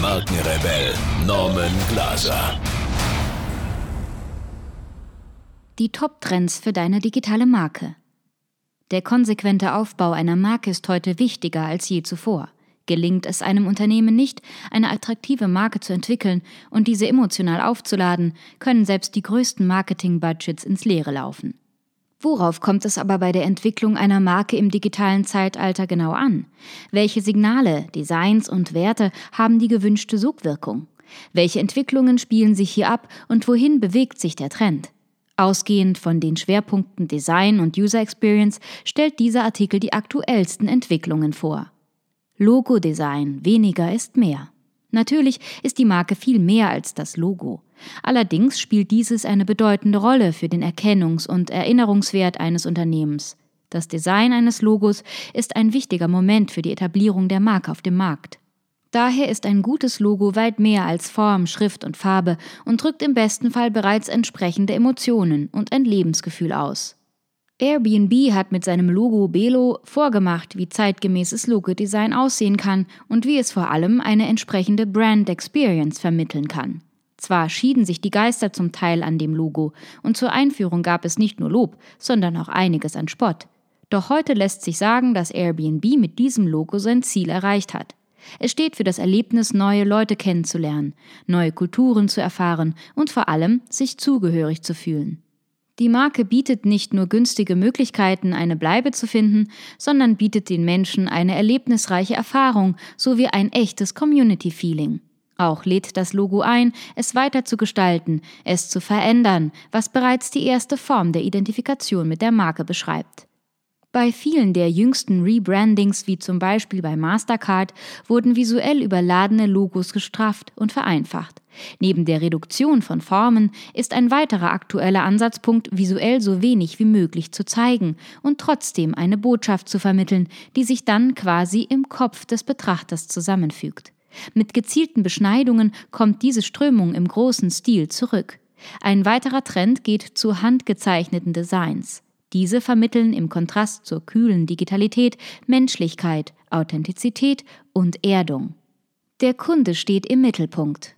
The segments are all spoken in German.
Markenrebell Norman Glaser. Die Top-Trends für deine digitale Marke. Der konsequente Aufbau einer Marke ist heute wichtiger als je zuvor. Gelingt es einem Unternehmen nicht, eine attraktive Marke zu entwickeln und diese emotional aufzuladen, können selbst die größten Marketing-Budgets ins Leere laufen. Worauf kommt es aber bei der Entwicklung einer Marke im digitalen Zeitalter genau an? Welche Signale, Designs und Werte haben die gewünschte Sogwirkung? Welche Entwicklungen spielen sich hier ab und wohin bewegt sich der Trend? Ausgehend von den Schwerpunkten Design und User Experience stellt dieser Artikel die aktuellsten Entwicklungen vor. Logo-Design, weniger ist mehr. Natürlich ist die Marke viel mehr als das Logo. Allerdings spielt dieses eine bedeutende Rolle für den Erkennungs- und Erinnerungswert eines Unternehmens. Das Design eines Logos ist ein wichtiger Moment für die Etablierung der Marke auf dem Markt. Daher ist ein gutes Logo weit mehr als Form, Schrift und Farbe und drückt im besten Fall bereits entsprechende Emotionen und ein Lebensgefühl aus. Airbnb hat mit seinem Logo Belo vorgemacht, wie zeitgemäßes Logodesign aussehen kann und wie es vor allem eine entsprechende Brand Experience vermitteln kann. Zwar schieden sich die Geister zum Teil an dem Logo, und zur Einführung gab es nicht nur Lob, sondern auch einiges an Spott. Doch heute lässt sich sagen, dass Airbnb mit diesem Logo sein Ziel erreicht hat. Es steht für das Erlebnis, neue Leute kennenzulernen, neue Kulturen zu erfahren und vor allem sich zugehörig zu fühlen. Die Marke bietet nicht nur günstige Möglichkeiten, eine Bleibe zu finden, sondern bietet den Menschen eine erlebnisreiche Erfahrung sowie ein echtes Community-Feeling. Auch lädt das Logo ein, es weiter zu gestalten, es zu verändern, was bereits die erste Form der Identifikation mit der Marke beschreibt. Bei vielen der jüngsten Rebrandings, wie zum Beispiel bei Mastercard, wurden visuell überladene Logos gestrafft und vereinfacht. Neben der Reduktion von Formen ist ein weiterer aktueller Ansatzpunkt, visuell so wenig wie möglich zu zeigen und trotzdem eine Botschaft zu vermitteln, die sich dann quasi im Kopf des Betrachters zusammenfügt. Mit gezielten Beschneidungen kommt diese Strömung im großen Stil zurück. Ein weiterer Trend geht zu handgezeichneten Designs. Diese vermitteln im Kontrast zur kühlen Digitalität Menschlichkeit, Authentizität und Erdung. Der Kunde steht im Mittelpunkt.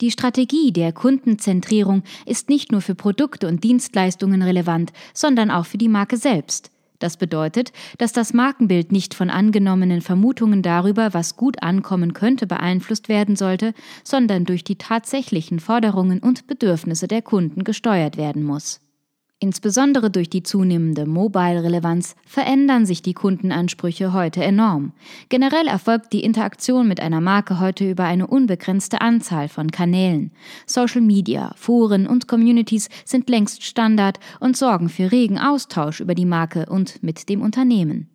Die Strategie der Kundenzentrierung ist nicht nur für Produkte und Dienstleistungen relevant, sondern auch für die Marke selbst. Das bedeutet, dass das Markenbild nicht von angenommenen Vermutungen darüber, was gut ankommen könnte, beeinflusst werden sollte, sondern durch die tatsächlichen Forderungen und Bedürfnisse der Kunden gesteuert werden muss. Insbesondere durch die zunehmende Mobile-Relevanz verändern sich die Kundenansprüche heute enorm. Generell erfolgt die Interaktion mit einer Marke heute über eine unbegrenzte Anzahl von Kanälen. Social Media, Foren und Communities sind längst Standard und sorgen für regen Austausch über die Marke und mit dem Unternehmen.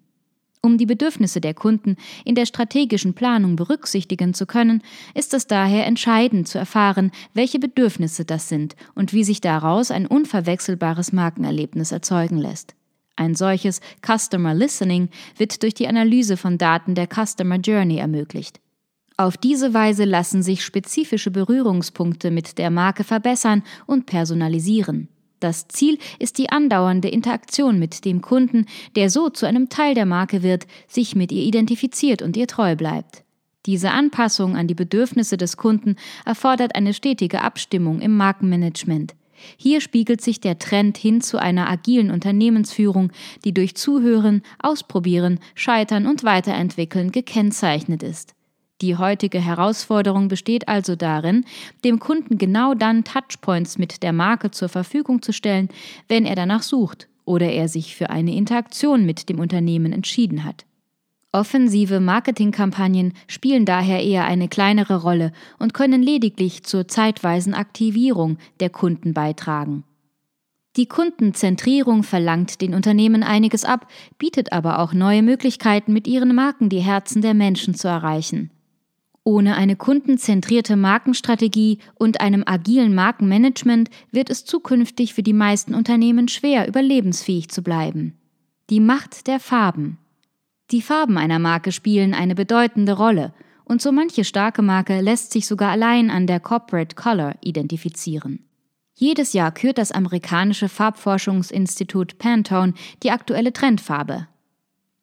Um die Bedürfnisse der Kunden in der strategischen Planung berücksichtigen zu können, ist es daher entscheidend zu erfahren, welche Bedürfnisse das sind und wie sich daraus ein unverwechselbares Markenerlebnis erzeugen lässt. Ein solches Customer Listening wird durch die Analyse von Daten der Customer Journey ermöglicht. Auf diese Weise lassen sich spezifische Berührungspunkte mit der Marke verbessern und personalisieren. Das Ziel ist die andauernde Interaktion mit dem Kunden, der so zu einem Teil der Marke wird, sich mit ihr identifiziert und ihr treu bleibt. Diese Anpassung an die Bedürfnisse des Kunden erfordert eine stetige Abstimmung im Markenmanagement. Hier spiegelt sich der Trend hin zu einer agilen Unternehmensführung, die durch Zuhören, Ausprobieren, Scheitern und Weiterentwickeln gekennzeichnet ist. Die heutige Herausforderung besteht also darin, dem Kunden genau dann Touchpoints mit der Marke zur Verfügung zu stellen, wenn er danach sucht oder er sich für eine Interaktion mit dem Unternehmen entschieden hat. Offensive Marketingkampagnen spielen daher eher eine kleinere Rolle und können lediglich zur zeitweisen Aktivierung der Kunden beitragen. Die Kundenzentrierung verlangt den Unternehmen einiges ab, bietet aber auch neue Möglichkeiten, mit ihren Marken die Herzen der Menschen zu erreichen. Ohne eine kundenzentrierte Markenstrategie und einem agilen Markenmanagement wird es zukünftig für die meisten Unternehmen schwer, überlebensfähig zu bleiben. Die Macht der Farben. Die Farben einer Marke spielen eine bedeutende Rolle und so manche starke Marke lässt sich sogar allein an der Corporate Color identifizieren. Jedes Jahr kürt das amerikanische Farbforschungsinstitut Pantone die aktuelle Trendfarbe.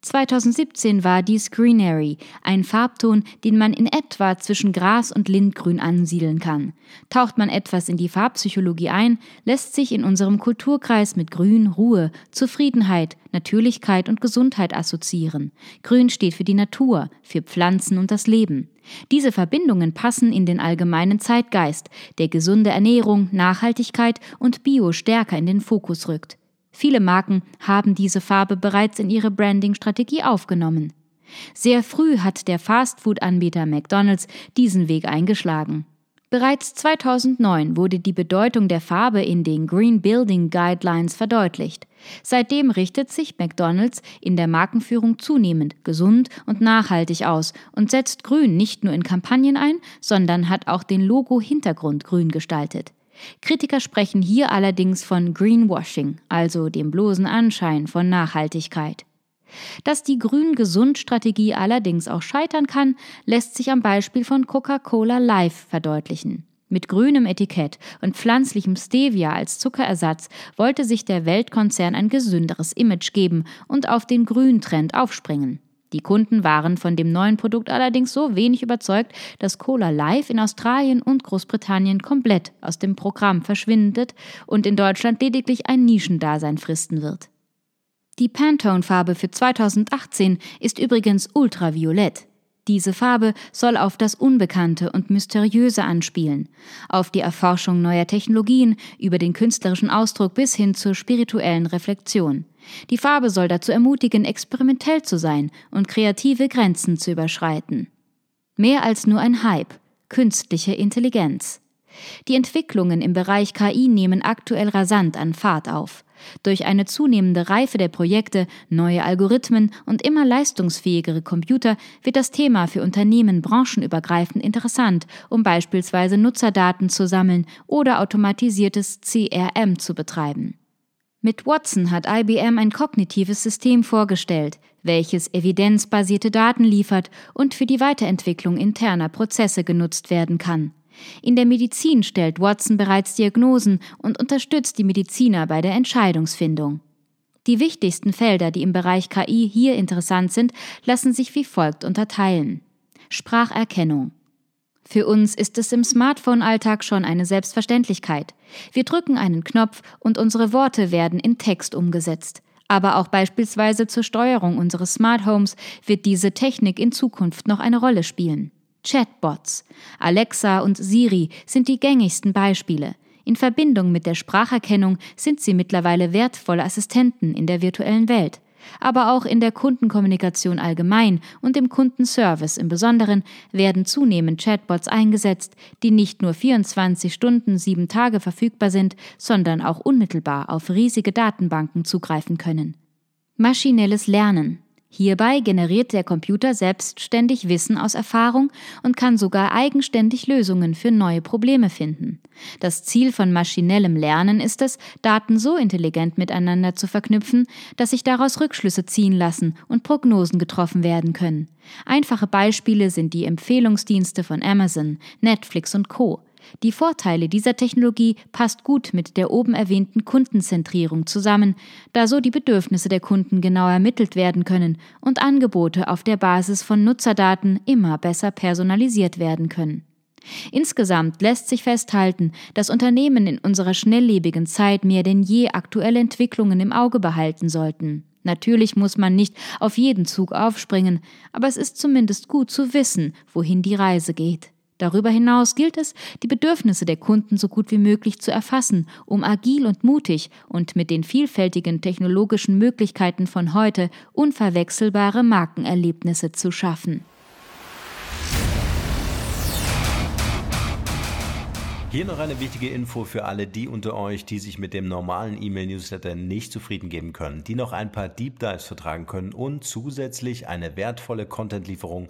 2017 war dies Greenery, ein Farbton, den man in etwa zwischen Gras und Lindgrün ansiedeln kann. Taucht man etwas in die Farbpsychologie ein, lässt sich in unserem Kulturkreis mit Grün Ruhe, Zufriedenheit, Natürlichkeit und Gesundheit assoziieren. Grün steht für die Natur, für Pflanzen und das Leben. Diese Verbindungen passen in den allgemeinen Zeitgeist, der gesunde Ernährung, Nachhaltigkeit und Bio stärker in den Fokus rückt. Viele Marken haben diese Farbe bereits in ihre Branding-Strategie aufgenommen. Sehr früh hat der Fastfood-Anbieter McDonald's diesen Weg eingeschlagen. Bereits 2009 wurde die Bedeutung der Farbe in den Green Building Guidelines verdeutlicht. Seitdem richtet sich McDonald's in der Markenführung zunehmend gesund und nachhaltig aus und setzt Grün nicht nur in Kampagnen ein, sondern hat auch den Logo-Hintergrund grün gestaltet. Kritiker sprechen hier allerdings von Greenwashing, also dem bloßen Anschein von Nachhaltigkeit. Dass die Grün-Gesund-Strategie allerdings auch scheitern kann, lässt sich am Beispiel von Coca-Cola Live verdeutlichen. Mit grünem Etikett und pflanzlichem Stevia als Zuckerersatz wollte sich der Weltkonzern ein gesünderes Image geben und auf den Grüntrend aufspringen. Die Kunden waren von dem neuen Produkt allerdings so wenig überzeugt, dass Cola Live in Australien und Großbritannien komplett aus dem Programm verschwindet und in Deutschland lediglich ein Nischendasein fristen wird. Die Pantone-Farbe für 2018 ist übrigens ultraviolett. Diese Farbe soll auf das Unbekannte und Mysteriöse anspielen, auf die Erforschung neuer Technologien, über den künstlerischen Ausdruck bis hin zur spirituellen Reflexion. Die Farbe soll dazu ermutigen, experimentell zu sein und kreative Grenzen zu überschreiten. Mehr als nur ein Hype, künstliche Intelligenz. Die Entwicklungen im Bereich KI nehmen aktuell rasant an Fahrt auf. Durch eine zunehmende Reife der Projekte, neue Algorithmen und immer leistungsfähigere Computer wird das Thema für Unternehmen branchenübergreifend interessant, um beispielsweise Nutzerdaten zu sammeln oder automatisiertes CRM zu betreiben. Mit Watson hat IBM ein kognitives System vorgestellt, welches evidenzbasierte Daten liefert und für die Weiterentwicklung interner Prozesse genutzt werden kann. In der Medizin stellt Watson bereits Diagnosen und unterstützt die Mediziner bei der Entscheidungsfindung. Die wichtigsten Felder, die im Bereich KI hier interessant sind, lassen sich wie folgt unterteilen. Spracherkennung. Für uns ist es im Smartphone-Alltag schon eine Selbstverständlichkeit. Wir drücken einen Knopf und unsere Worte werden in Text umgesetzt. Aber auch beispielsweise zur Steuerung unseres Smart Homes wird diese Technik in Zukunft noch eine Rolle spielen. Chatbots. Alexa und Siri sind die gängigsten Beispiele. In Verbindung mit der Spracherkennung sind sie mittlerweile wertvolle Assistenten in der virtuellen Welt. Aber auch in der Kundenkommunikation allgemein und im Kundenservice im Besonderen werden zunehmend Chatbots eingesetzt, die nicht nur 24 Stunden, sieben Tage verfügbar sind, sondern auch unmittelbar auf riesige Datenbanken zugreifen können. Maschinelles Lernen. Hierbei generiert der Computer selbstständig Wissen aus Erfahrung und kann sogar eigenständig Lösungen für neue Probleme finden. Das Ziel von maschinellem Lernen ist es, Daten so intelligent miteinander zu verknüpfen, dass sich daraus Rückschlüsse ziehen lassen und Prognosen getroffen werden können. Einfache Beispiele sind die Empfehlungsdienste von Amazon, Netflix und Co. Die Vorteile dieser Technologie passt gut mit der oben erwähnten Kundenzentrierung zusammen, da so die Bedürfnisse der Kunden genau ermittelt werden können und Angebote auf der Basis von Nutzerdaten immer besser personalisiert werden können. Insgesamt lässt sich festhalten, dass Unternehmen in unserer schnelllebigen Zeit mehr denn je aktuelle Entwicklungen im Auge behalten sollten. Natürlich muss man nicht auf jeden Zug aufspringen, aber es ist zumindest gut zu wissen, wohin die Reise geht. Darüber hinaus gilt es, die Bedürfnisse der Kunden so gut wie möglich zu erfassen, um agil und mutig und mit den vielfältigen technologischen Möglichkeiten von heute unverwechselbare Markenerlebnisse zu schaffen. Hier noch eine wichtige Info für alle die unter euch, die sich mit dem normalen E-Mail-Newsletter nicht zufrieden geben können, die noch ein paar Deep Dives vertragen können und zusätzlich eine wertvolle Content-Lieferung